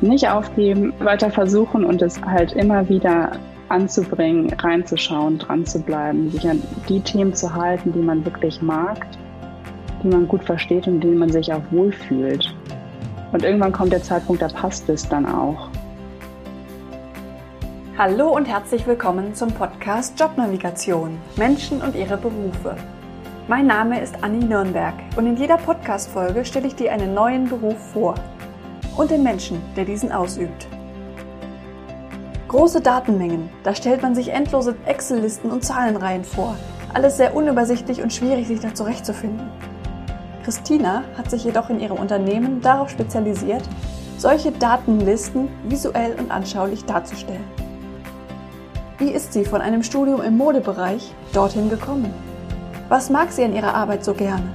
nicht aufgeben, weiter versuchen und es halt immer wieder anzubringen, reinzuschauen, dran zu bleiben, sich an die Themen zu halten, die man wirklich mag, die man gut versteht und denen man sich auch wohlfühlt. Und irgendwann kommt der Zeitpunkt, da passt es dann auch. Hallo und herzlich willkommen zum Podcast Jobnavigation Menschen und ihre Berufe. Mein Name ist Anni Nürnberg und in jeder Podcast-Folge stelle ich dir einen neuen Beruf vor und den Menschen, der diesen ausübt. Große Datenmengen, da stellt man sich endlose Excel-Listen und Zahlenreihen vor. Alles sehr unübersichtlich und schwierig, sich da zurechtzufinden. Christina hat sich jedoch in ihrem Unternehmen darauf spezialisiert, solche Datenlisten visuell und anschaulich darzustellen. Wie ist sie von einem Studium im Modebereich dorthin gekommen? Was mag sie an ihrer Arbeit so gerne?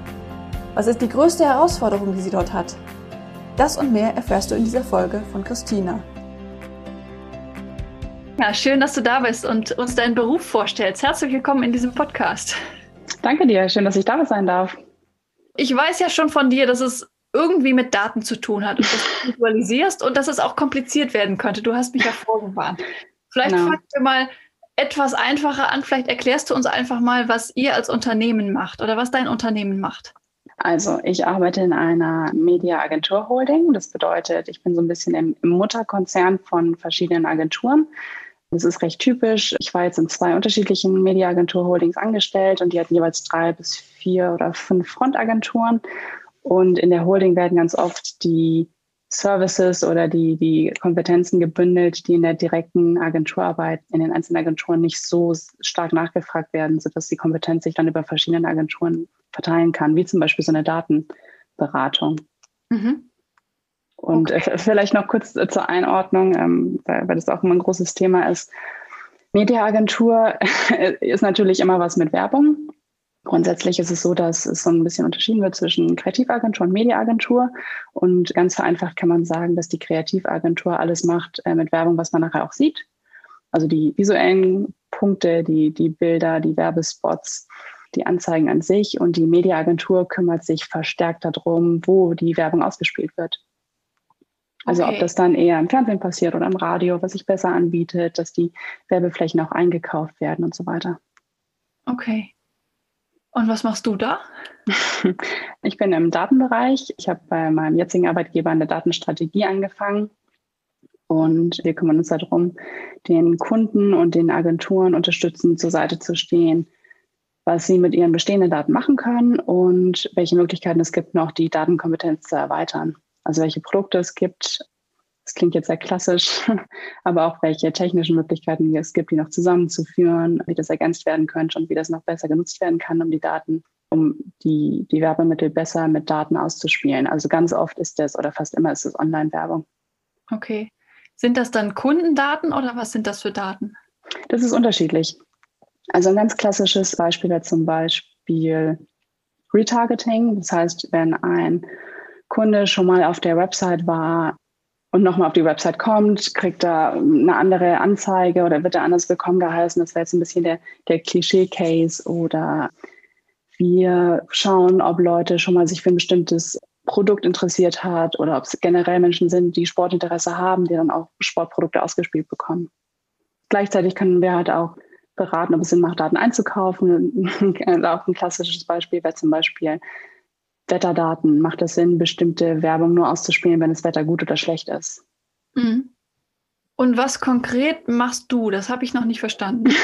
Was ist die größte Herausforderung, die sie dort hat? Das und mehr erfährst du in dieser Folge von Christina. Ja, schön, dass du da bist und uns deinen Beruf vorstellst. Herzlich willkommen in diesem Podcast. Danke dir, schön, dass ich da sein darf. Ich weiß ja schon von dir, dass es irgendwie mit Daten zu tun hat und dass du visualisierst und dass es auch kompliziert werden könnte. Du hast mich ja vorgewarnt. Vielleicht genau. fangen wir mal etwas einfacher an. Vielleicht erklärst du uns einfach mal, was ihr als Unternehmen macht oder was dein Unternehmen macht. Also ich arbeite in einer Media-Agentur-Holding. Das bedeutet, ich bin so ein bisschen im Mutterkonzern von verschiedenen Agenturen. Das ist recht typisch. Ich war jetzt in zwei unterschiedlichen Media-Agentur-Holdings angestellt und die hatten jeweils drei bis vier oder fünf Frontagenturen. Und in der Holding werden ganz oft die Services oder die, die Kompetenzen gebündelt, die in der direkten Agenturarbeit in den einzelnen Agenturen nicht so stark nachgefragt werden, sodass die Kompetenz sich dann über verschiedene Agenturen verteilen kann, wie zum Beispiel so eine Datenberatung. Mhm. Und okay. Äh, vielleicht noch kurz äh, zur Einordnung, ähm, weil, weil das auch immer ein großes Thema ist. Mediaagentur ist natürlich immer was mit Werbung. Grundsätzlich ist es so, dass es so ein bisschen unterschieden wird zwischen Kreativagentur und Mediaagentur. Und ganz vereinfacht kann man sagen, dass die Kreativagentur alles macht äh, mit Werbung, was man nachher auch sieht. Also die visuellen Punkte, die, die Bilder, die Werbespots, die Anzeigen an sich. Und die Mediaagentur kümmert sich verstärkt darum, wo die Werbung ausgespielt wird. Also okay. ob das dann eher im Fernsehen passiert oder im Radio, was sich besser anbietet, dass die Werbeflächen auch eingekauft werden und so weiter. Okay. Und was machst du da? Ich bin im Datenbereich. Ich habe bei meinem jetzigen Arbeitgeber eine Datenstrategie angefangen. Und wir kümmern uns darum, den Kunden und den Agenturen unterstützend zur Seite zu stehen, was sie mit ihren bestehenden Daten machen können und welche Möglichkeiten es gibt, noch die Datenkompetenz zu erweitern. Also welche Produkte es gibt. Das klingt jetzt sehr klassisch, aber auch welche technischen Möglichkeiten es gibt, die noch zusammenzuführen, wie das ergänzt werden könnte und wie das noch besser genutzt werden kann, um die Daten, um die, die Werbemittel besser mit Daten auszuspielen. Also ganz oft ist das oder fast immer ist es Online-Werbung. Okay. Sind das dann Kundendaten oder was sind das für Daten? Das ist unterschiedlich. Also ein ganz klassisches Beispiel wäre zum Beispiel Retargeting. Das heißt, wenn ein Kunde schon mal auf der Website war und nochmal auf die Website kommt, kriegt er eine andere Anzeige oder wird er anders willkommen geheißen. Das wäre jetzt ein bisschen der, der Klischee-Case oder wir schauen, ob Leute schon mal sich für ein bestimmtes Produkt interessiert hat oder ob es generell Menschen sind, die Sportinteresse haben, die dann auch Sportprodukte ausgespielt bekommen. Gleichzeitig können wir halt auch beraten, ob es Sinn macht, Daten einzukaufen. auch ein klassisches Beispiel wäre zum Beispiel Wetterdaten. Macht es Sinn, bestimmte Werbung nur auszuspielen, wenn das Wetter gut oder schlecht ist? Mhm. Und was konkret machst du? Das habe ich noch nicht verstanden.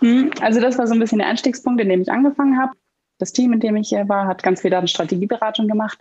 Mhm. also das war so ein bisschen der Einstiegspunkt, in dem ich angefangen habe. Das Team, in dem ich hier war, hat ganz viel Datenstrategieberatung gemacht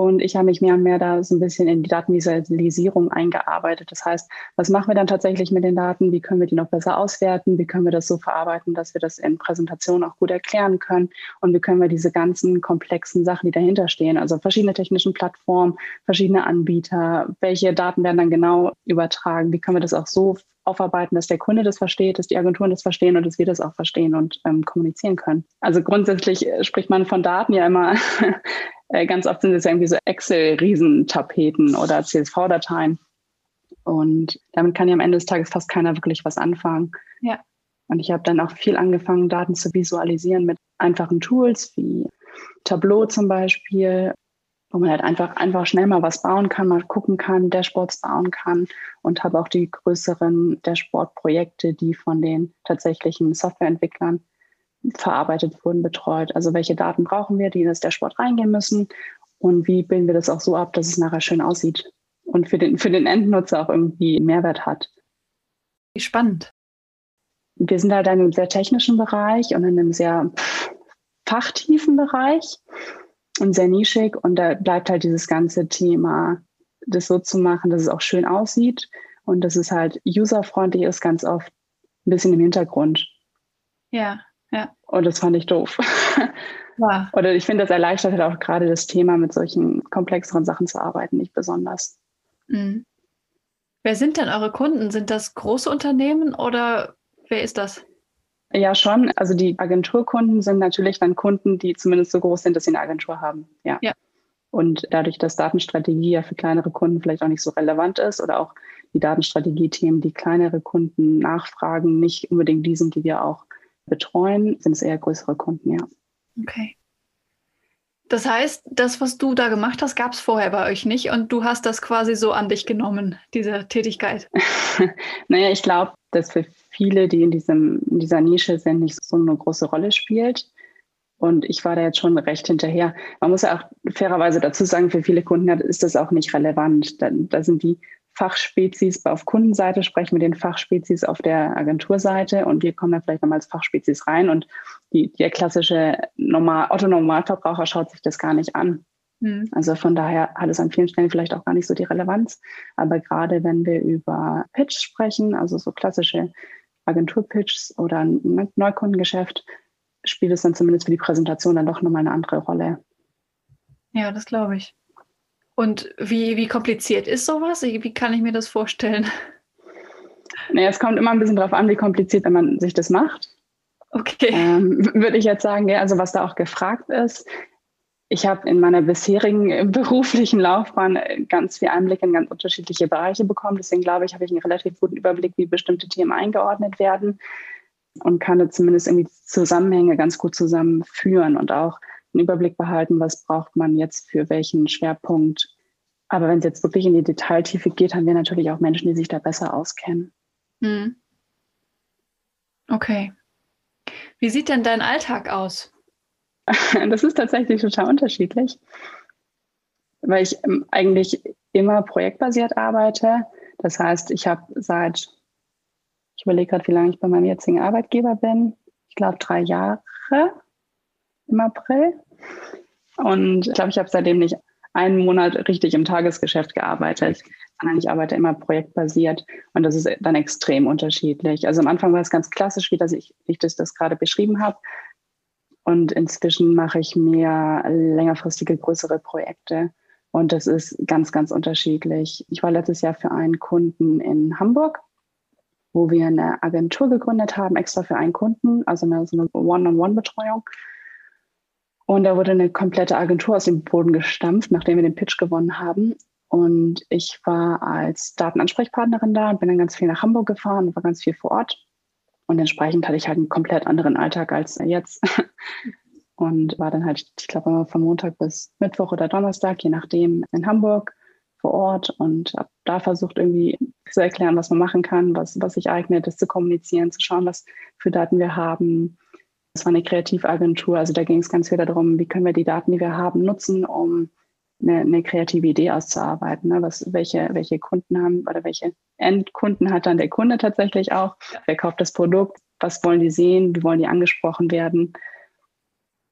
und ich habe mich mehr und mehr da so ein bisschen in die Datenvisualisierung eingearbeitet. Das heißt, was machen wir dann tatsächlich mit den Daten? Wie können wir die noch besser auswerten? Wie können wir das so verarbeiten, dass wir das in Präsentationen auch gut erklären können? Und wie können wir diese ganzen komplexen Sachen, die dahinter stehen, also verschiedene technischen Plattformen, verschiedene Anbieter, welche Daten werden dann genau übertragen? Wie können wir das auch so aufarbeiten, dass der Kunde das versteht, dass die Agenturen das verstehen und dass wir das auch verstehen und ähm, kommunizieren können. Also grundsätzlich äh, spricht man von Daten ja immer Äh, ganz oft sind es irgendwie so Excel-Riesentapeten oder CSV-Dateien. Und damit kann ja am Ende des Tages fast keiner wirklich was anfangen. Ja. Und ich habe dann auch viel angefangen, Daten zu visualisieren mit einfachen Tools wie Tableau zum Beispiel. wo man halt einfach, einfach schnell mal was bauen kann, mal gucken kann, Dashboards bauen kann und habe auch die größeren Dashboard-Projekte, die von den tatsächlichen Softwareentwicklern verarbeitet wurden, betreut. Also welche Daten brauchen wir, die in das Dashboard reingehen müssen und wie bilden wir das auch so ab, dass es nachher schön aussieht und für den, für den Endnutzer auch irgendwie Mehrwert hat. Wie spannend. Wir sind halt in einem sehr technischen Bereich und in einem sehr fachtiefen Bereich und sehr nischig. Und da bleibt halt dieses ganze Thema, das so zu machen, dass es auch schön aussieht und dass es halt userfreundlich ist, ganz oft ein bisschen im Hintergrund. Ja, ja. Und das fand ich doof. Ja. Oder ich finde, das erleichtert halt auch gerade das Thema, mit solchen komplexeren Sachen zu arbeiten, nicht besonders. Mhm. Wer sind denn eure Kunden? Sind das große Unternehmen oder wer ist das? Ja, schon. Also die Agenturkunden sind natürlich dann Kunden, die zumindest so groß sind, dass sie eine Agentur haben. Ja. ja. Und dadurch, dass Datenstrategie ja für kleinere Kunden vielleicht auch nicht so relevant ist oder auch die Datenstrategie-Themen, die kleinere Kunden nachfragen, nicht unbedingt die sind, die wir auch betreuen, sind es eher größere Kunden, ja. Okay. Das heißt, das, was du da gemacht hast, gab es vorher bei euch nicht und du hast das quasi so an dich genommen, diese Tätigkeit. naja, ich glaube, dass für viele, die in, diesem, in dieser Nische sind, nicht so eine große Rolle spielt. Und ich war da jetzt schon recht hinterher. Man muss ja auch fairerweise dazu sagen, für viele Kunden ist das auch nicht relevant. Da, da sind die Fachspezies auf Kundenseite, sprechen mit den Fachspezies auf der Agenturseite und wir kommen da vielleicht nochmal als Fachspezies rein und die, der klassische Normal, Otto-Normalverbraucher schaut sich das gar nicht an. Mhm. Also von daher hat es an vielen Stellen vielleicht auch gar nicht so die Relevanz. Aber gerade wenn wir über Pitch sprechen, also so klassische Agenturpitches oder ein Neukundengeschäft, spielt es dann zumindest für die Präsentation dann doch nochmal eine andere Rolle. Ja, das glaube ich. Und wie, wie kompliziert ist sowas? Wie kann ich mir das vorstellen? Naja, es kommt immer ein bisschen darauf an, wie kompliziert man sich das macht. Okay. Ähm, Würde ich jetzt sagen, ja, also was da auch gefragt ist. Ich habe in meiner bisherigen beruflichen Laufbahn ganz viel Einblick in ganz unterschiedliche Bereiche bekommen. Deswegen glaube ich, habe ich einen relativ guten Überblick, wie bestimmte Themen eingeordnet werden und kann da zumindest irgendwie Zusammenhänge ganz gut zusammenführen und auch einen Überblick behalten, was braucht man jetzt für welchen Schwerpunkt. Aber wenn es jetzt wirklich in die Detailtiefe geht, haben wir natürlich auch Menschen, die sich da besser auskennen. Hm. Okay. Wie sieht denn dein Alltag aus? Das ist tatsächlich total unterschiedlich, weil ich ähm, eigentlich immer projektbasiert arbeite. Das heißt, ich habe seit, ich überlege gerade, wie lange ich bei meinem jetzigen Arbeitgeber bin. Ich glaube, drei Jahre im April. Und ich glaube, ich habe seitdem nicht einen Monat richtig im Tagesgeschäft gearbeitet, sondern ich arbeite immer projektbasiert und das ist dann extrem unterschiedlich. Also am Anfang war es ganz klassisch, wie, das ich, ich das, das gerade beschrieben habe. Und inzwischen mache ich mehr längerfristige, größere Projekte. Und das ist ganz, ganz unterschiedlich. Ich war letztes Jahr für einen Kunden in Hamburg, wo wir eine Agentur gegründet haben, extra für einen Kunden, also eine, so eine One-on-One-Betreuung. Und da wurde eine komplette Agentur aus dem Boden gestampft, nachdem wir den Pitch gewonnen haben. Und ich war als Datenansprechpartnerin da und bin dann ganz viel nach Hamburg gefahren und war ganz viel vor Ort. Und entsprechend hatte ich halt einen komplett anderen Alltag als jetzt. Und war dann halt, ich glaube, von Montag bis Mittwoch oder Donnerstag, je nachdem, in Hamburg vor Ort und habe da versucht, irgendwie zu erklären, was man machen kann, was, was sich eignet, das zu kommunizieren, zu schauen, was für Daten wir haben, es war eine Kreativagentur, also da ging es ganz viel darum, wie können wir die Daten, die wir haben, nutzen, um eine, eine kreative Idee auszuarbeiten. Ne? Was, welche, welche Kunden haben oder welche Endkunden hat dann der Kunde tatsächlich auch? Wer kauft das Produkt? Was wollen die sehen? Wie wollen die angesprochen werden?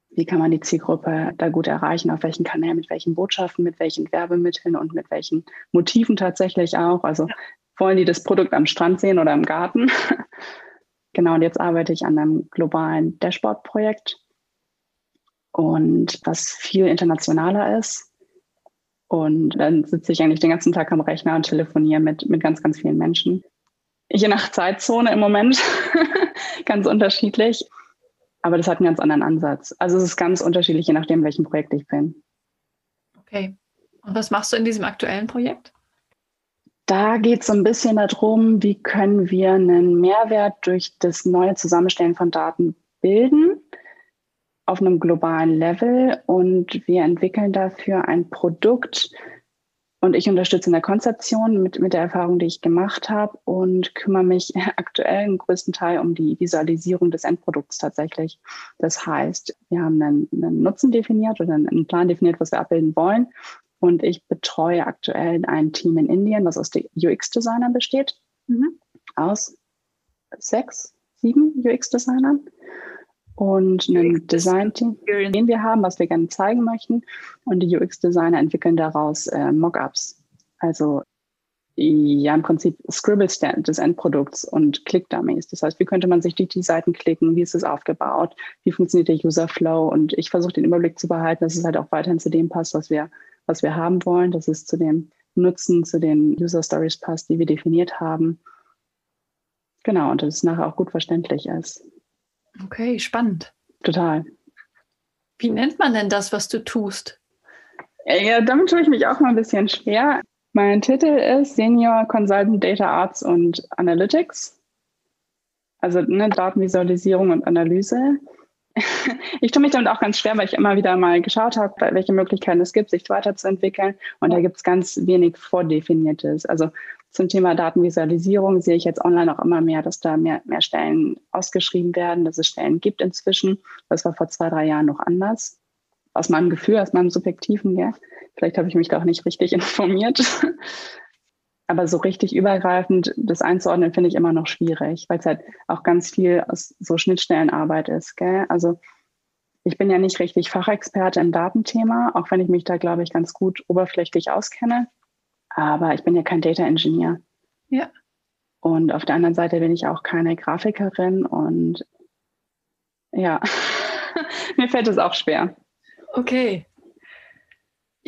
Wie kann man die Zielgruppe da gut erreichen? Auf welchen Kanälen, mit welchen Botschaften, mit welchen Werbemitteln und mit welchen Motiven tatsächlich auch? Also wollen die das Produkt am Strand sehen oder im Garten? Genau, und jetzt arbeite ich an einem globalen Dashboard-Projekt und was viel internationaler ist. Und dann sitze ich eigentlich den ganzen Tag am Rechner und telefoniere mit, mit ganz, ganz vielen Menschen. Je nach Zeitzone im Moment, ganz unterschiedlich. Aber das hat einen ganz anderen Ansatz. Also es ist ganz unterschiedlich, je nachdem, welchem Projekt ich bin. Okay. Und was machst du in diesem aktuellen Projekt? Da geht es so ein bisschen darum, wie können wir einen Mehrwert durch das neue Zusammenstellen von Daten bilden auf einem globalen Level und wir entwickeln dafür ein Produkt, und ich unterstütze in der Konzeption mit, mit der Erfahrung, die ich gemacht habe und kümmere mich aktuell im größten Teil um die Visualisierung des Endprodukts tatsächlich. Das heißt, wir haben einen, einen Nutzen definiert oder einen Plan definiert, was wir abbilden wollen. Und ich betreue aktuell ein Team in Indien, was aus UX-Designern besteht, mhm. aus sechs, sieben UX-Designern und ein Design-Team, den wir haben, was wir gerne zeigen möchten. Und die UX-Designer entwickeln daraus äh, Mockups. Also ja, im Prinzip Scribbles des Endprodukts und Click-Dummies. Das heißt, wie könnte man sich die, die Seiten klicken? Wie ist es aufgebaut? Wie funktioniert der User-Flow? Und ich versuche den Überblick zu behalten, dass es halt auch weiterhin zu dem passt, was wir, was wir haben wollen, dass es zu dem Nutzen, zu den User-Stories passt, die wir definiert haben. Genau, und dass es nachher auch gut verständlich ist. Okay, spannend. Total. Wie nennt man denn das, was du tust? Ja, damit tue ich mich auch mal ein bisschen schwer. Mein Titel ist Senior Consultant Data Arts und Analytics. Also ne, Datenvisualisierung und Analyse. Ich tue mich damit auch ganz schwer, weil ich immer wieder mal geschaut habe, welche Möglichkeiten es gibt, sich weiterzuentwickeln. Und da gibt es ganz wenig Vordefiniertes. Also zum Thema Datenvisualisierung sehe ich jetzt online auch immer mehr, dass da mehr, mehr Stellen ausgeschrieben werden, dass es Stellen gibt inzwischen. Das war vor zwei, drei Jahren noch anders. Aus meinem Gefühl, aus meinem subjektiven, ja. Vielleicht habe ich mich da auch nicht richtig informiert. Aber so richtig übergreifend das einzuordnen, finde ich immer noch schwierig, weil es halt auch ganz viel aus so Schnittstellenarbeit ist. Gell? Also ich bin ja nicht richtig Fachexperte im Datenthema, auch wenn ich mich da, glaube ich, ganz gut oberflächlich auskenne. Aber ich bin ja kein Data Engineer. Ja. Und auf der anderen Seite bin ich auch keine Grafikerin und ja, mir fällt es auch schwer. Okay.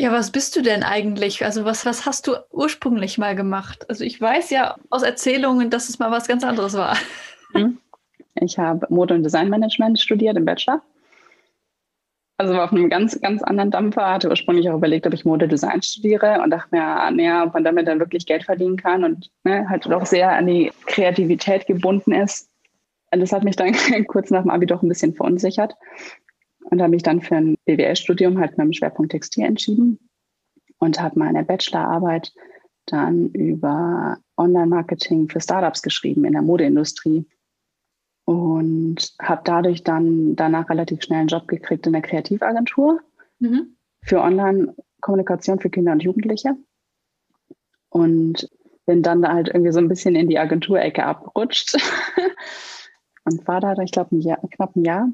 Ja, was bist du denn eigentlich? Also was, was hast du ursprünglich mal gemacht? Also ich weiß ja aus Erzählungen, dass es mal was ganz anderes war. Mhm. Ich habe Mode- und Designmanagement studiert im Bachelor also war auf einem ganz, ganz anderen Dampfer, hatte ursprünglich auch überlegt, ob ich Modedesign studiere und dachte mir, ah, ob man damit dann wirklich Geld verdienen kann und ne, halt doch sehr an die Kreativität gebunden ist. Und das hat mich dann kurz nach dem Abi doch ein bisschen verunsichert und habe mich dann für ein BWL-Studium halt mit dem Schwerpunkt Textil entschieden und habe meine Bachelorarbeit dann über Online-Marketing für Startups geschrieben in der Modeindustrie. Und habe dadurch dann danach relativ schnell einen Job gekriegt in der Kreativagentur mhm. für Online-Kommunikation für Kinder und Jugendliche. Und bin dann da halt irgendwie so ein bisschen in die Agenturecke abgerutscht und war da, ich glaube, knapp ein Jahr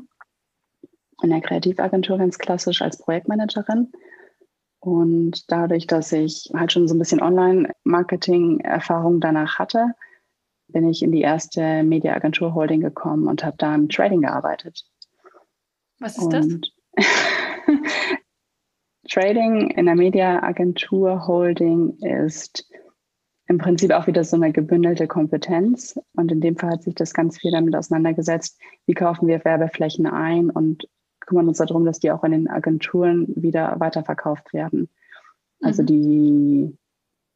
in der Kreativagentur ganz klassisch als Projektmanagerin. Und dadurch, dass ich halt schon so ein bisschen Online-Marketing-Erfahrung danach hatte, bin ich in die erste Mediaagentur Holding gekommen und habe da im Trading gearbeitet. Was ist und das? Trading in der Mediaagentur Holding ist im Prinzip auch wieder so eine gebündelte Kompetenz. Und in dem Fall hat sich das ganz viel damit auseinandergesetzt, wie kaufen wir Werbeflächen ein und kümmern uns darum, dass die auch in den Agenturen wieder weiterverkauft werden. Also mhm. die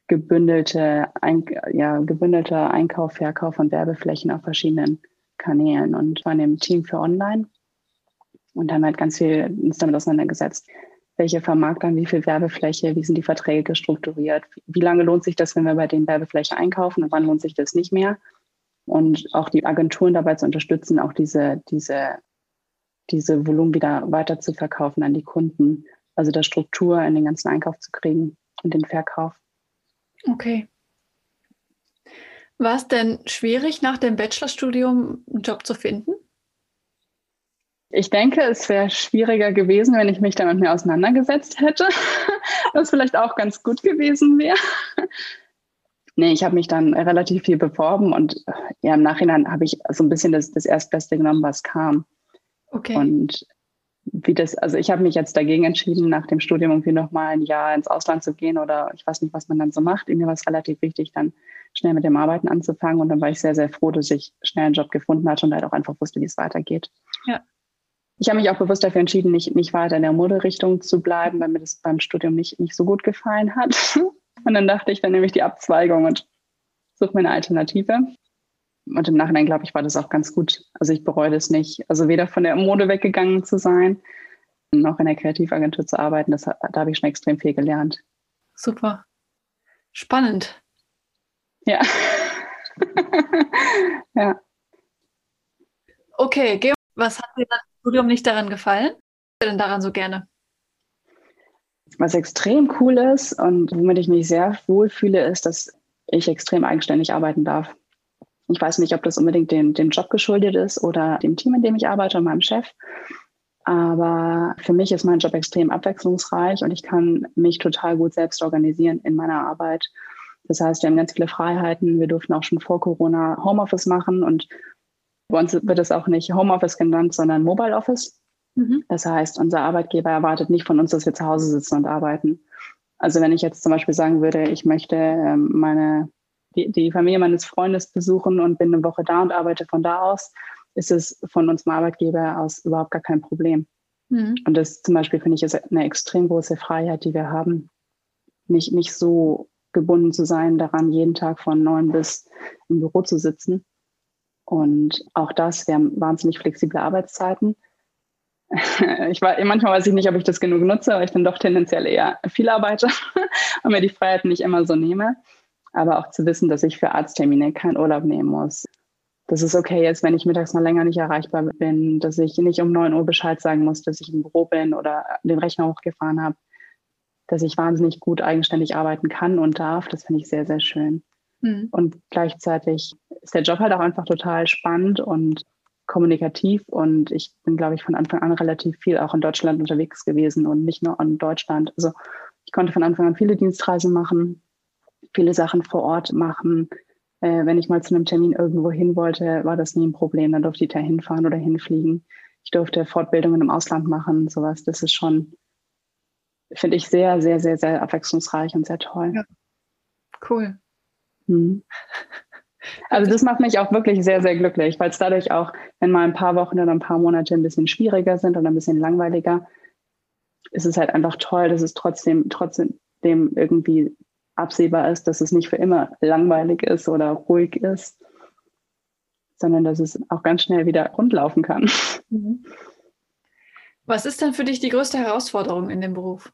gebündelte, ein, ja, gebündelter Einkauf, Verkauf von Werbeflächen auf verschiedenen Kanälen und war in dem Team für Online und haben halt ganz viel uns damit auseinandergesetzt. Welche vermarktern wie viel Werbefläche, wie sind die Verträge strukturiert, wie lange lohnt sich das, wenn wir bei den Werbefläche einkaufen und wann lohnt sich das nicht mehr? Und auch die Agenturen dabei zu unterstützen, auch diese, diese, diese Volumen wieder weiter zu verkaufen an die Kunden. Also der Struktur in den ganzen Einkauf zu kriegen und den Verkauf. Okay. War es denn schwierig, nach dem Bachelorstudium einen Job zu finden? Ich denke, es wäre schwieriger gewesen, wenn ich mich damit mehr auseinandergesetzt hätte, was vielleicht auch ganz gut gewesen wäre. Nee, ich habe mich dann relativ viel beworben und ja, im Nachhinein habe ich so ein bisschen das, das Erstbeste genommen, was kam. Okay. Und wie das, also ich habe mich jetzt dagegen entschieden, nach dem Studium irgendwie nochmal ein Jahr ins Ausland zu gehen oder ich weiß nicht, was man dann so macht. Mir war es relativ wichtig, dann schnell mit dem Arbeiten anzufangen und dann war ich sehr, sehr froh, dass ich schnell einen Job gefunden hatte und halt auch einfach wusste, wie es weitergeht. Ja. Ich habe mich auch bewusst dafür entschieden, nicht, nicht weiter in der Moderichtung zu bleiben, weil mir das beim Studium nicht, nicht so gut gefallen hat. Und dann dachte ich, dann nehme ich die Abzweigung und suche mir eine Alternative. Und im Nachhinein, glaube ich, war das auch ganz gut. Also ich bereue das nicht. Also weder von der Mode weggegangen zu sein, noch in der Kreativagentur zu arbeiten. Das, da habe ich schon extrem viel gelernt. Super. Spannend. Ja. ja. Okay, Georg, was hat dir das Studium nicht daran gefallen? Was denn daran so gerne? Was extrem cool ist und womit ich mich sehr wohl fühle, ist, dass ich extrem eigenständig arbeiten darf. Ich weiß nicht, ob das unbedingt dem, dem Job geschuldet ist oder dem Team, in dem ich arbeite und meinem Chef. Aber für mich ist mein Job extrem abwechslungsreich und ich kann mich total gut selbst organisieren in meiner Arbeit. Das heißt, wir haben ganz viele Freiheiten. Wir durften auch schon vor Corona Homeoffice machen und bei uns wird es auch nicht Homeoffice genannt, sondern Mobile Office. Mhm. Das heißt, unser Arbeitgeber erwartet nicht von uns, dass wir zu Hause sitzen und arbeiten. Also wenn ich jetzt zum Beispiel sagen würde, ich möchte ähm, meine, die, die Familie meines Freundes besuchen und bin eine Woche da und arbeite von da aus, ist es von unserem Arbeitgeber aus überhaupt gar kein Problem. Mhm. Und das zum Beispiel finde ich ist eine extrem große Freiheit, die wir haben, nicht, nicht so gebunden zu sein, daran jeden Tag von neun bis im Büro zu sitzen. Und auch das, wir haben wahnsinnig flexible Arbeitszeiten. Ich war, manchmal weiß ich nicht, ob ich das genug nutze, aber ich bin doch tendenziell eher viel Arbeiter und mir die Freiheit nicht immer so nehme. Aber auch zu wissen, dass ich für Arzttermine keinen Urlaub nehmen muss. Dass es okay ist, wenn ich mittags mal länger nicht erreichbar bin, dass ich nicht um 9 Uhr Bescheid sagen muss, dass ich im Büro bin oder den Rechner hochgefahren habe. Dass ich wahnsinnig gut eigenständig arbeiten kann und darf, das finde ich sehr, sehr schön. Mhm. Und gleichzeitig ist der Job halt auch einfach total spannend und kommunikativ. Und ich bin, glaube ich, von Anfang an relativ viel auch in Deutschland unterwegs gewesen und nicht nur in Deutschland. Also ich konnte von Anfang an viele Dienstreisen machen, viele Sachen vor Ort machen. Äh, wenn ich mal zu einem Termin irgendwo hin wollte, war das nie ein Problem. Dann durfte ich da hinfahren oder hinfliegen. Ich durfte Fortbildungen im Ausland machen, sowas. Das ist schon, finde ich, sehr, sehr, sehr, sehr abwechslungsreich und sehr toll. Ja. Cool. Hm. Also das macht mich auch wirklich sehr, sehr glücklich, weil es dadurch auch, wenn mal ein paar Wochen oder ein paar Monate ein bisschen schwieriger sind oder ein bisschen langweiliger, ist es halt einfach toll, dass es trotzdem, trotzdem irgendwie absehbar ist, dass es nicht für immer langweilig ist oder ruhig ist, sondern dass es auch ganz schnell wieder rundlaufen kann. Mhm. Was ist denn für dich die größte Herausforderung in dem Beruf?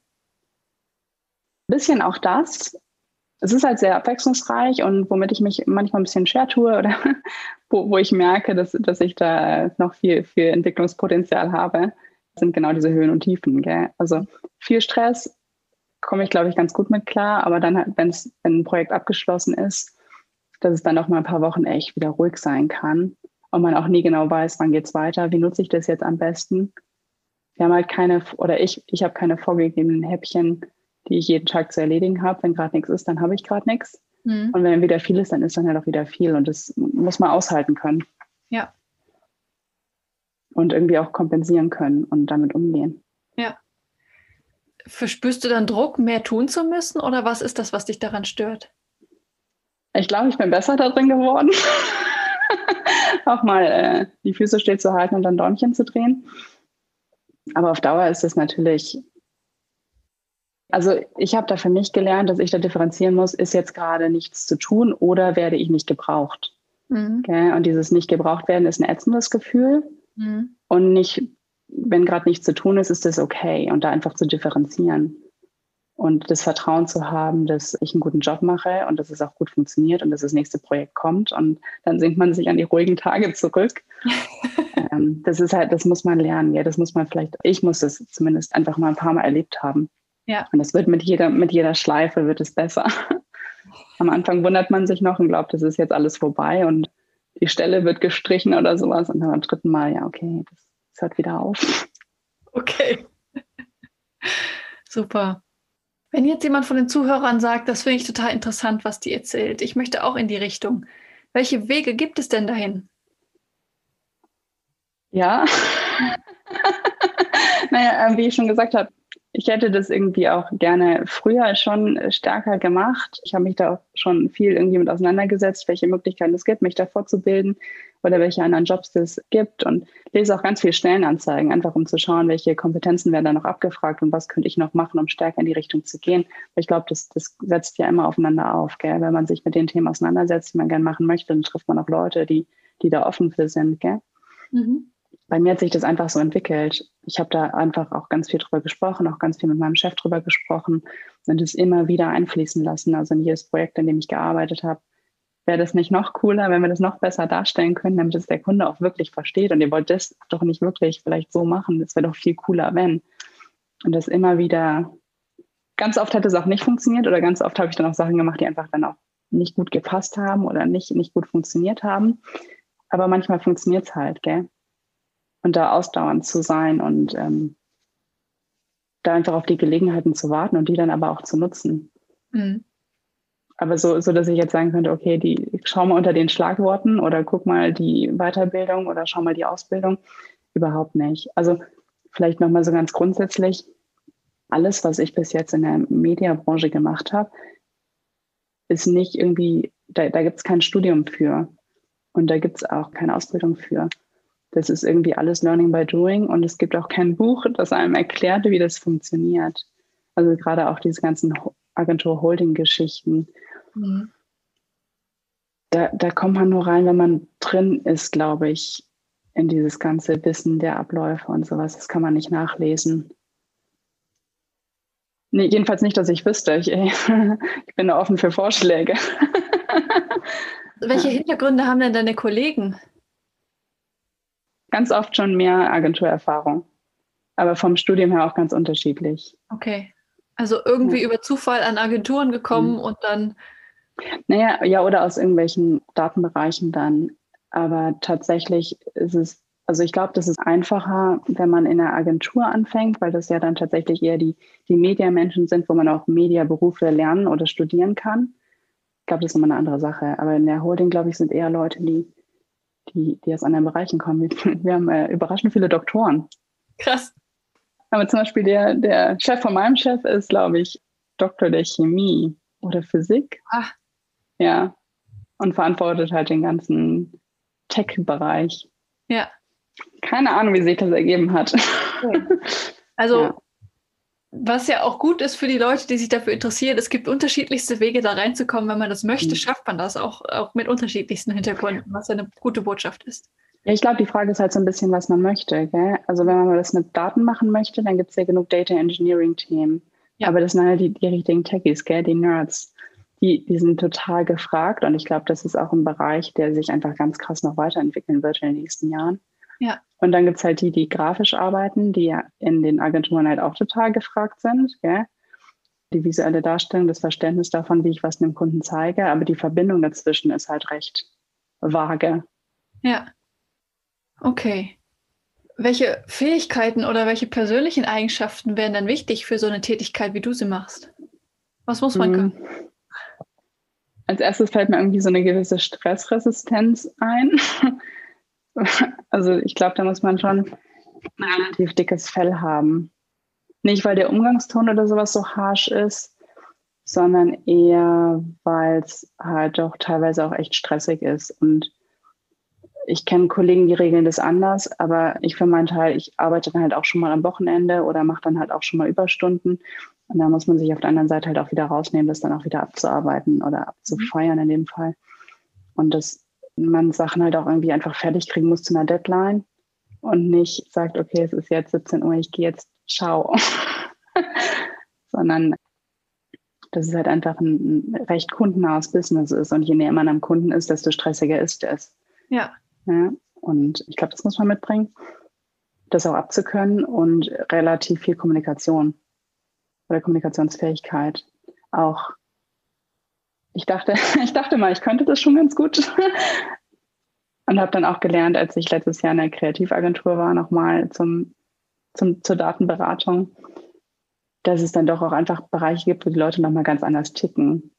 Ein bisschen auch das, es ist halt sehr abwechslungsreich und womit ich mich manchmal ein bisschen schwer tue oder wo, wo ich merke, dass, dass ich da noch viel, viel Entwicklungspotenzial habe, sind genau diese Höhen und Tiefen. Gell? Also viel Stress komme ich, glaube ich, ganz gut mit klar, aber dann, halt, wenn's, wenn ein Projekt abgeschlossen ist, dass es dann auch mal ein paar Wochen echt wieder ruhig sein kann und man auch nie genau weiß, wann geht's weiter, wie nutze ich das jetzt am besten. Wir haben halt keine, oder ich, ich habe keine vorgegebenen Häppchen, die ich jeden Tag zu erledigen habe. Wenn gerade nichts ist, dann habe ich gerade nichts. Mhm. Und wenn wieder viel ist, dann ist dann halt auch wieder viel. Und das muss man aushalten können. Ja. Und irgendwie auch kompensieren können und damit umgehen. Ja. Verspürst du dann Druck, mehr tun zu müssen? Oder was ist das, was dich daran stört? Ich glaube, ich bin besser darin geworden. auch mal äh, die Füße still zu halten und dann Däumchen zu drehen. Aber auf Dauer ist es natürlich also ich habe da für mich gelernt, dass ich da differenzieren muss, ist jetzt gerade nichts zu tun oder werde ich nicht gebraucht. Mhm. Okay? Und dieses nicht gebraucht werden ist ein ätzendes Gefühl. Mhm. Und nicht, wenn gerade nichts zu tun ist, ist das okay. Und da einfach zu differenzieren. Und das Vertrauen zu haben, dass ich einen guten Job mache und dass es auch gut funktioniert und dass das nächste Projekt kommt. Und dann sinkt man sich an die ruhigen Tage zurück. ähm, das ist halt, das muss man lernen. Ja, das muss man vielleicht, ich muss das zumindest einfach mal ein paar Mal erlebt haben. Ja. Und es wird mit jeder, mit jeder Schleife wird es besser. Am Anfang wundert man sich noch und glaubt, es ist jetzt alles vorbei und die Stelle wird gestrichen oder sowas. Und dann beim dritten Mal, ja, okay, das, das hört wieder auf. Okay. Super. Wenn jetzt jemand von den Zuhörern sagt, das finde ich total interessant, was die erzählt, ich möchte auch in die Richtung. Welche Wege gibt es denn dahin? Ja. naja, äh, wie ich schon gesagt habe, ich hätte das irgendwie auch gerne früher schon stärker gemacht. Ich habe mich da auch schon viel irgendwie mit auseinandergesetzt, welche Möglichkeiten es gibt, mich da fortzubilden oder welche anderen Jobs es gibt und lese auch ganz viele Stellenanzeigen, einfach um zu schauen, welche Kompetenzen werden da noch abgefragt und was könnte ich noch machen, um stärker in die Richtung zu gehen. ich glaube, das, das setzt ja immer aufeinander auf. Gell? Wenn man sich mit den Themen auseinandersetzt, die man gerne machen möchte, dann trifft man auch Leute, die, die da offen für sind. Gell? Mhm. Bei mir hat sich das einfach so entwickelt. Ich habe da einfach auch ganz viel drüber gesprochen, auch ganz viel mit meinem Chef drüber gesprochen und es immer wieder einfließen lassen. Also in jedes Projekt, in dem ich gearbeitet habe wäre das nicht noch cooler, wenn wir das noch besser darstellen können, damit es der Kunde auch wirklich versteht. Und ihr wollt das doch nicht wirklich vielleicht so machen. Das wäre doch viel cooler, wenn. Und das immer wieder, ganz oft hat es auch nicht funktioniert oder ganz oft habe ich dann auch Sachen gemacht, die einfach dann auch nicht gut gepasst haben oder nicht, nicht gut funktioniert haben. Aber manchmal funktioniert es halt, gell? Und da ausdauernd zu sein und ähm, da einfach auf die Gelegenheiten zu warten und die dann aber auch zu nutzen. Mhm. Aber so, so, dass ich jetzt sagen könnte, okay, die, schau mal unter den Schlagworten oder guck mal die Weiterbildung oder schau mal die Ausbildung. Überhaupt nicht. Also vielleicht nochmal so ganz grundsätzlich, alles, was ich bis jetzt in der Mediabranche gemacht habe, ist nicht irgendwie, da, da gibt es kein Studium für und da gibt es auch keine Ausbildung für. Das ist irgendwie alles Learning by Doing und es gibt auch kein Buch, das einem erklärt, wie das funktioniert. Also gerade auch diese ganzen Agentur-Holding-Geschichten. Mhm. Da, da kommt man nur rein, wenn man drin ist, glaube ich, in dieses ganze Wissen der Abläufe und sowas. Das kann man nicht nachlesen. Nee, jedenfalls nicht, dass ich wüsste. Ich, ich bin da offen für Vorschläge. Welche Hintergründe haben denn deine Kollegen? Ganz oft schon mehr Agenturerfahrung, aber vom Studium her auch ganz unterschiedlich. Okay. Also irgendwie ja. über Zufall an Agenturen gekommen mhm. und dann naja, ja, oder aus irgendwelchen Datenbereichen dann. Aber tatsächlich ist es, also ich glaube, das ist einfacher, wenn man in einer Agentur anfängt, weil das ja dann tatsächlich eher die, die Mediamenschen sind, wo man auch Mediaberufe lernen oder studieren kann. Ich glaube, das ist immer eine andere Sache. Aber in der Holding, glaube ich, sind eher Leute, die, die, die aus anderen Bereichen kommen. Wir haben äh, überraschend viele Doktoren. Krass. Aber zum Beispiel der, der Chef von meinem Chef ist, glaube ich, Doktor der Chemie oder Physik. Ach. Ja. Und verantwortet halt den ganzen Tech-Bereich. Ja. Keine Ahnung, wie sich das ergeben hat. Okay. Also, ja. was ja auch gut ist für die Leute, die sich dafür interessieren, es gibt unterschiedlichste Wege, da reinzukommen. Wenn man das möchte, mhm. schafft man das auch, auch mit unterschiedlichsten Hintergründen, was eine gute Botschaft ist. Ja, ich glaube, die Frage ist halt so ein bisschen, was man möchte. Gell? Also wenn man das mit Daten machen möchte, dann gibt es ja genug Data Engineering-Themen. Ja. Aber das sind halt die, die richtigen Techies, gell? die Nerds die, die sind total gefragt und ich glaube, das ist auch ein Bereich, der sich einfach ganz krass noch weiterentwickeln wird in den nächsten Jahren. Ja. Und dann gibt es halt die, die grafisch arbeiten, die ja in den Agenturen halt auch total gefragt sind. Gell? Die visuelle Darstellung, das Verständnis davon, wie ich was dem Kunden zeige, aber die Verbindung dazwischen ist halt recht vage. Ja. Okay. Welche Fähigkeiten oder welche persönlichen Eigenschaften wären dann wichtig für so eine Tätigkeit, wie du sie machst? Was muss man hm. können? als erstes fällt mir irgendwie so eine gewisse Stressresistenz ein. also ich glaube, da muss man schon ein relativ dickes Fell haben. Nicht, weil der Umgangston oder sowas so harsh ist, sondern eher, weil es halt doch teilweise auch echt stressig ist. Und ich kenne Kollegen, die regeln das anders, aber ich für meinen Teil, ich arbeite dann halt auch schon mal am Wochenende oder mache dann halt auch schon mal Überstunden. Und da muss man sich auf der anderen Seite halt auch wieder rausnehmen, das dann auch wieder abzuarbeiten oder abzufeiern in dem Fall. Und dass man Sachen halt auch irgendwie einfach fertig kriegen muss zu einer Deadline und nicht sagt, okay, es ist jetzt 17 Uhr, ich gehe jetzt, ciao. Sondern dass es halt einfach ein, recht kundennahes Business ist. Und je näher man am Kunden ist, desto stressiger ist es. Ja. Ja und ich glaube, das muss man mitbringen, das auch abzukönnen und relativ viel Kommunikation oder Kommunikationsfähigkeit auch. Ich dachte, ich dachte mal, ich könnte das schon ganz gut. Und habe dann auch gelernt, als ich letztes Jahr in der Kreativagentur war, nochmal zum, zum, zur Datenberatung, dass es dann doch auch einfach Bereiche gibt, wo die Leute nochmal ganz anders ticken.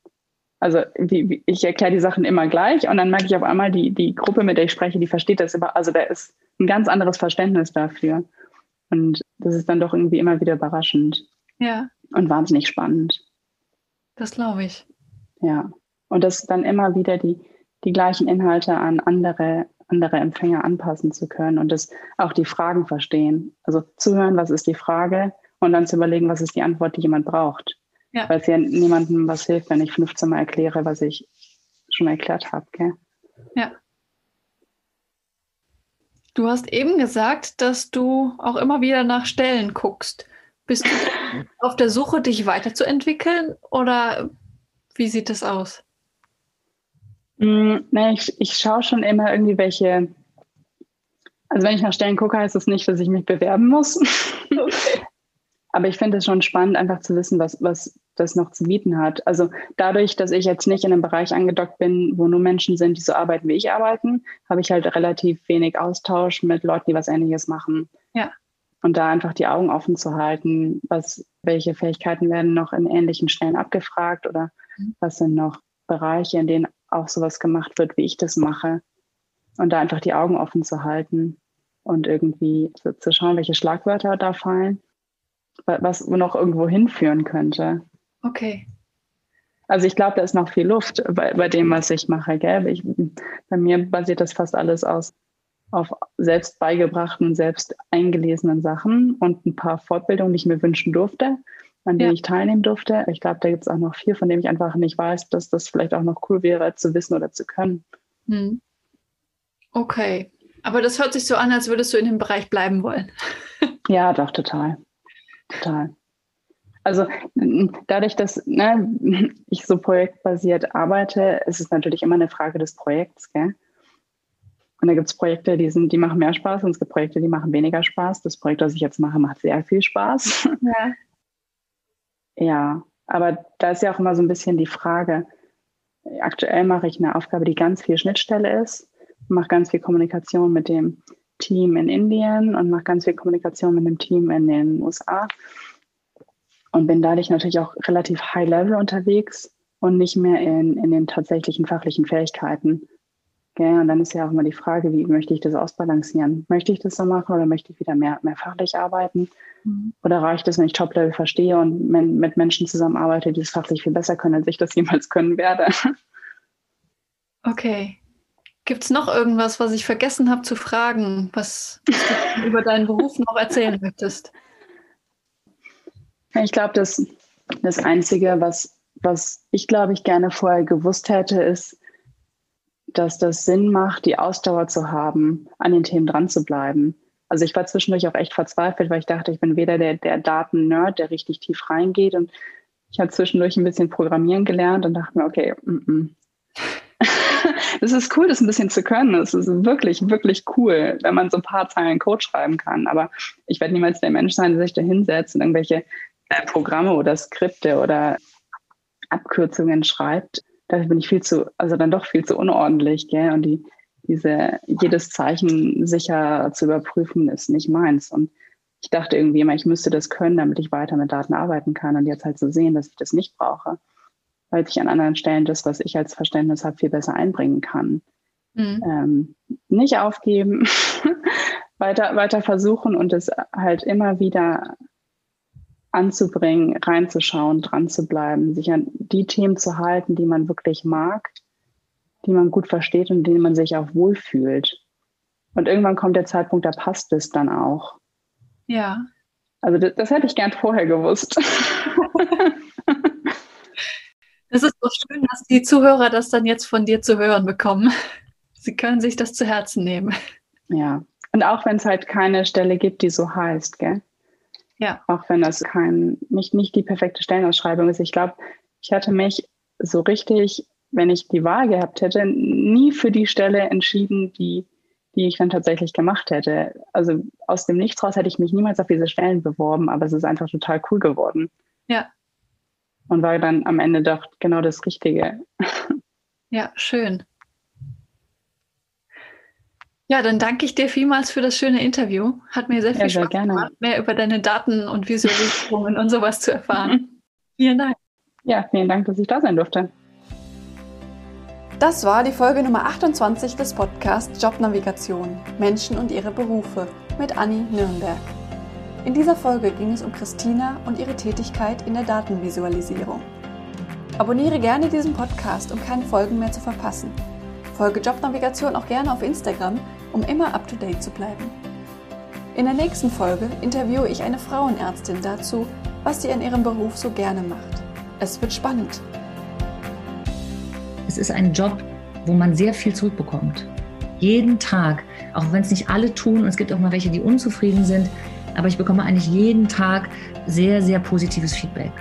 Also wie, wie, ich erkläre die Sachen immer gleich und dann merke ich auf einmal, die, die Gruppe, mit der ich spreche, die versteht das immer. Also da ist ein ganz anderes Verständnis dafür. Und das ist dann doch irgendwie immer wieder überraschend. Ja und wahnsinnig spannend. Das glaube ich. Ja. Und dass dann immer wieder die, die gleichen Inhalte an andere andere Empfänger anpassen zu können und das auch die Fragen verstehen. Also zuhören, was ist die Frage und dann zu überlegen, was ist die Antwort, die jemand braucht. Ja. Weil es ja niemandem was hilft, wenn ich 15 Mal erkläre, was ich schon erklärt habe. Ja. Du hast eben gesagt, dass du auch immer wieder nach Stellen guckst. Bist du auf der Suche, dich weiterzuentwickeln oder wie sieht das aus? Mm, ne, ich, ich schaue schon immer irgendwie welche. Also wenn ich nach Stellen gucke, heißt das nicht, dass ich mich bewerben muss. Okay. Aber ich finde es schon spannend, einfach zu wissen, was, was das noch zu bieten hat. Also dadurch, dass ich jetzt nicht in einem Bereich angedockt bin, wo nur Menschen sind, die so arbeiten, wie ich arbeiten, habe ich halt relativ wenig Austausch mit Leuten, die was Ähnliches machen. Ja. Und da einfach die Augen offen zu halten, was, welche Fähigkeiten werden noch in ähnlichen Stellen abgefragt oder mhm. was sind noch Bereiche, in denen auch sowas gemacht wird, wie ich das mache. Und da einfach die Augen offen zu halten und irgendwie zu, zu schauen, welche Schlagwörter da fallen, was noch irgendwo hinführen könnte. Okay. Also ich glaube, da ist noch viel Luft bei, bei dem, was ich mache. Gell? Ich, bei mir basiert das fast alles aus auf selbst beigebrachten, selbst eingelesenen Sachen und ein paar Fortbildungen, die ich mir wünschen durfte, an denen ja. ich teilnehmen durfte. Ich glaube, da gibt es auch noch viel, von dem ich einfach nicht weiß, dass das vielleicht auch noch cool wäre zu wissen oder zu können. Hm. Okay. Aber das hört sich so an, als würdest du in dem Bereich bleiben wollen. ja, doch, total. Total. Also dadurch, dass ne, ich so projektbasiert arbeite, ist es natürlich immer eine Frage des Projekts. Gell? Und da gibt es Projekte, die, sind, die machen mehr Spaß und es gibt Projekte, die machen weniger Spaß. Das Projekt, das ich jetzt mache, macht sehr viel Spaß. Ja. ja, aber da ist ja auch immer so ein bisschen die Frage, aktuell mache ich eine Aufgabe, die ganz viel Schnittstelle ist, mache ganz viel Kommunikation mit dem Team in Indien und mache ganz viel Kommunikation mit dem Team in den USA und bin dadurch natürlich auch relativ high-level unterwegs und nicht mehr in, in den tatsächlichen fachlichen Fähigkeiten. Okay, und dann ist ja auch immer die Frage, wie möchte ich das ausbalancieren? Möchte ich das so machen oder möchte ich wieder mehr, mehr fachlich arbeiten? Mhm. Oder reicht es, wenn ich Top-Level verstehe und mit Menschen zusammenarbeite, die es fachlich viel besser können, als ich das jemals können werde? Okay. Gibt es noch irgendwas, was ich vergessen habe zu fragen, was, was du über deinen Beruf noch erzählen möchtest? Ich glaube, das, das Einzige, was, was ich, glaube ich, gerne vorher gewusst hätte, ist, dass das Sinn macht, die Ausdauer zu haben, an den Themen dran zu bleiben. Also ich war zwischendurch auch echt verzweifelt, weil ich dachte, ich bin weder der, der Daten-Nerd, der richtig tief reingeht. Und ich habe zwischendurch ein bisschen Programmieren gelernt und dachte mir, okay, mm -mm. es ist cool, das ein bisschen zu können. Es ist wirklich, wirklich cool, wenn man so ein paar Zeilen Code schreiben kann. Aber ich werde niemals der Mensch sein, der sich da hinsetzt und irgendwelche Programme oder Skripte oder Abkürzungen schreibt dafür bin ich viel zu, also dann doch viel zu unordentlich, gell? Und die, diese, jedes Zeichen sicher zu überprüfen, ist nicht meins. Und ich dachte irgendwie immer, ich müsste das können, damit ich weiter mit Daten arbeiten kann. Und jetzt halt zu so sehen, dass ich das nicht brauche, weil sich an anderen Stellen das, was ich als Verständnis habe, viel besser einbringen kann. Mhm. Ähm, nicht aufgeben, weiter, weiter versuchen und es halt immer wieder anzubringen, reinzuschauen, dran zu bleiben, sich an die Themen zu halten, die man wirklich mag, die man gut versteht und denen man sich auch wohlfühlt. Und irgendwann kommt der Zeitpunkt, da passt es dann auch. Ja. Also das, das hätte ich gern vorher gewusst. Es ist so schön, dass die Zuhörer das dann jetzt von dir zu hören bekommen. Sie können sich das zu Herzen nehmen. Ja. Und auch wenn es halt keine Stelle gibt, die so heißt, gell? Ja. Auch wenn das kein, nicht, nicht die perfekte Stellenausschreibung ist. Ich glaube, ich hatte mich so richtig, wenn ich die Wahl gehabt hätte, nie für die Stelle entschieden, die, die ich dann tatsächlich gemacht hätte. Also aus dem Nichts raus hätte ich mich niemals auf diese Stellen beworben, aber es ist einfach total cool geworden. Ja. Und war dann am Ende doch genau das Richtige. Ja, schön. Ja, dann danke ich dir vielmals für das schöne Interview. Hat mir sehr viel ja, Spaß gerne. gemacht, mehr über deine Daten und Visualisierungen und sowas zu erfahren. vielen Dank. Ja, vielen Dank, dass ich da sein durfte. Das war die Folge Nummer 28 des Podcasts Jobnavigation Menschen und ihre Berufe mit Anni Nürnberg. In dieser Folge ging es um Christina und ihre Tätigkeit in der Datenvisualisierung. Abonniere gerne diesen Podcast, um keine Folgen mehr zu verpassen. Folge Jobnavigation auch gerne auf Instagram, um immer up-to-date zu bleiben. In der nächsten Folge interviewe ich eine Frauenärztin dazu, was sie in ihrem Beruf so gerne macht. Es wird spannend. Es ist ein Job, wo man sehr viel zurückbekommt. Jeden Tag, auch wenn es nicht alle tun, und es gibt auch mal welche, die unzufrieden sind, aber ich bekomme eigentlich jeden Tag sehr, sehr positives Feedback.